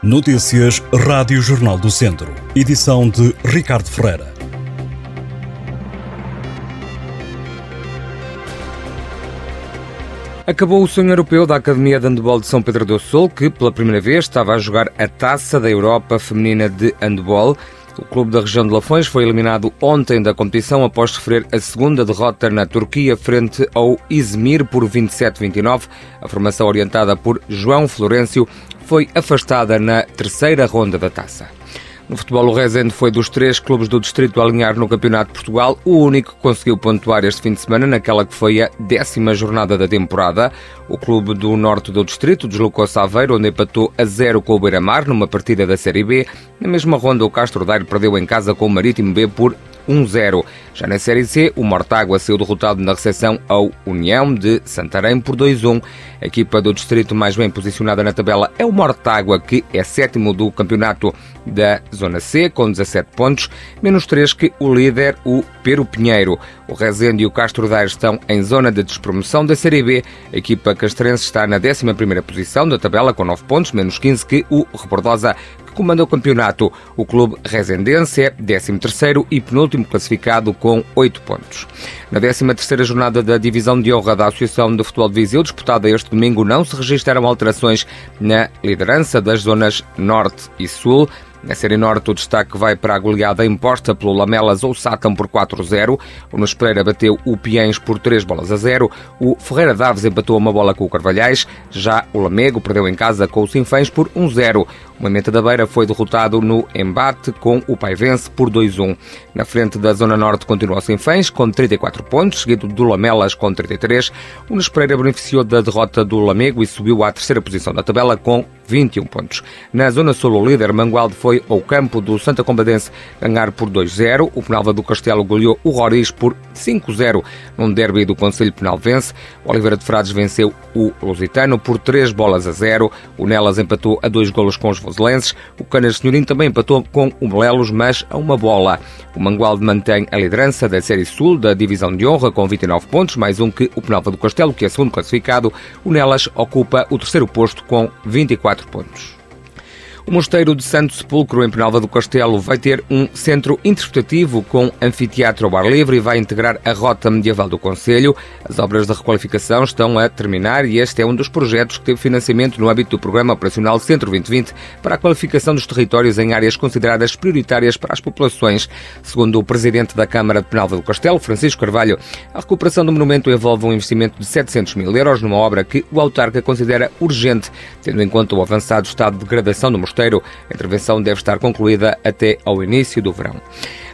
Notícias Rádio Jornal do Centro. Edição de Ricardo Ferreira. Acabou o sonho europeu da Academia de Handebol de São Pedro do Sul, que pela primeira vez estava a jogar a Taça da Europa Feminina de Handebol. O clube da região de Lafões foi eliminado ontem da competição após sofrer a segunda derrota na Turquia frente ao Izmir por 27-29. A formação orientada por João Florencio foi afastada na terceira ronda da taça. No futebol, o Rezende foi dos três clubes do distrito a alinhar no Campeonato de Portugal, o único que conseguiu pontuar este fim de semana naquela que foi a décima jornada da temporada. O clube do norte do distrito deslocou-se a Aveiro, onde empatou a zero com o Beira-Mar numa partida da Série B. Na mesma ronda, o Castro Daire perdeu em casa com o Marítimo B por 1-0. Já na Série C, o Mortágua saiu derrotado na recepção ao União de Santarém por 2-1. A equipa do distrito mais bem posicionada na tabela é o Mortágua, que é sétimo do campeonato da Zona C, com 17 pontos, menos 3 que o líder, o Pero Pinheiro. O Rezende e o Castro Daire estão em zona de despromoção da Série B. A equipa castrense está na 11ª posição da tabela, com 9 pontos, menos 15 que o Rebordosa, comanda o campeonato. O clube resendense é 13º e penúltimo classificado com 8 pontos. Na 13ª jornada da Divisão de Honra da Associação de Futebol de Viseu, disputada este domingo, não se registraram alterações na liderança das zonas Norte e Sul. Na Série Norte, o destaque vai para a goleada imposta pelo Lamelas ou Sátão por 4-0. O Nunes Pereira bateu o Piens por 3 bolas a 0. O Ferreira Daves empatou uma bola com o Carvalhais. Já o Lamego perdeu em casa com o Sinfãs por 1-0. O Moimenta da Beira foi derrotado no embate com o Paivense por 2-1. Na frente da Zona Norte continua o Sinfãs com 34 pontos, seguido do Lamelas com 33. O Nunes Pereira beneficiou da derrota do Lamego e subiu à terceira posição da tabela com 21 pontos. Na Zona Sul, o líder Mangualde foi ao campo do Santa Combadense ganhar por 2-0. O Penalva do Castelo goleou o Roriz por 5-0 num derby do Conselho Penalvense. O Oliveira de Frades venceu o Lusitano por 3 bolas a 0. O Nelas empatou a 2 golos com os voselenses. O Canas Senhorim também empatou com o Melelos, mas a uma bola. O Mangualde mantém a liderança da Série Sul da Divisão de Honra com 29 pontos, mais um que o Penalva do Castelo, que é segundo classificado. O Nelas ocupa o terceiro posto com 24 pontos. O Mosteiro de Santo Sepulcro, em Penalva do Castelo, vai ter um centro interpretativo com anfiteatro ao ar livre e vai integrar a rota medieval do Conselho. As obras de requalificação estão a terminar e este é um dos projetos que teve financiamento no âmbito do Programa Operacional Centro 2020 para a qualificação dos territórios em áreas consideradas prioritárias para as populações. Segundo o Presidente da Câmara de Penalva do Castelo, Francisco Carvalho, a recuperação do monumento envolve um investimento de 700 mil euros numa obra que o autarca considera urgente, tendo em conta o avançado estado de degradação do mosteiro A intervenção deve estar concluída até ao início do verão.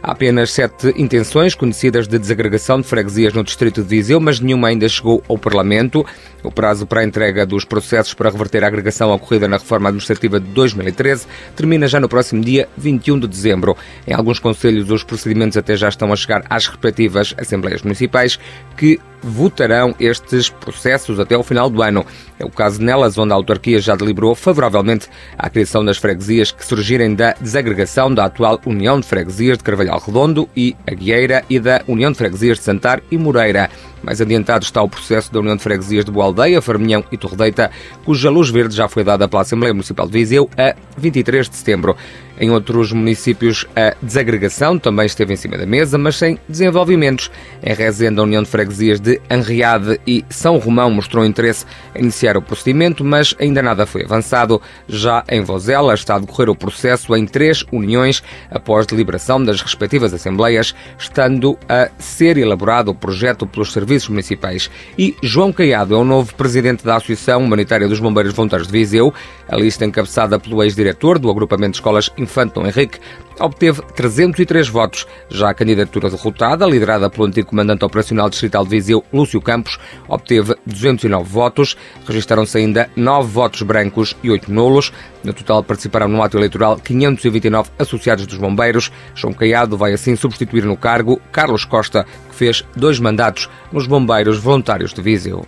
Há apenas sete intenções conhecidas de desagregação de freguesias no distrito de Viseu, mas nenhuma ainda chegou ao Parlamento. O prazo para a entrega dos processos para reverter a agregação ocorrida na reforma administrativa de 2013 termina já no próximo dia 21 de dezembro. Em alguns conselhos, os procedimentos até já estão a chegar às respectivas assembleias municipais, que votarão estes processos até ao final do ano. É o caso nelas, onde a autarquia já deliberou favoravelmente à criação das freguesias que surgirem da desagregação da atual União de Freguesias de Carvalhal Redondo e Aguieira e da União de Freguesias de Santar e Moreira. Mais adiantado está o processo da União de Freguesias de Boa Aldeia, Farminhão e Torredeita, cuja luz verde já foi dada pela Assembleia Municipal de Viseu a 23 de setembro. Em outros municípios, a desagregação também esteve em cima da mesa, mas sem desenvolvimentos. Em Rezende, a União de Freguesias de Anriade e São Romão mostrou interesse em iniciar o procedimento, mas ainda nada foi avançado. Já em Vozela está a decorrer o processo em três uniões após deliberação das respectivas assembleias, estando a ser elaborado o projeto pelos serviços municipais. E João Caiado é o novo presidente da Associação Humanitária dos Bombeiros Voluntários de Viseu. A lista encabeçada pelo ex-diretor do agrupamento de escolas Infante Dom Henrique, obteve 303 votos. Já a candidatura derrotada, liderada pelo antigo comandante operacional distrital de Viseu, Lúcio Campos, obteve 209 votos. Registaram-se ainda 9 votos brancos e 8 nulos. No total participaram no ato eleitoral 529 associados dos bombeiros. João Caiado vai assim substituir no cargo Carlos Costa, que fez dois mandatos nos bombeiros voluntários de Viseu.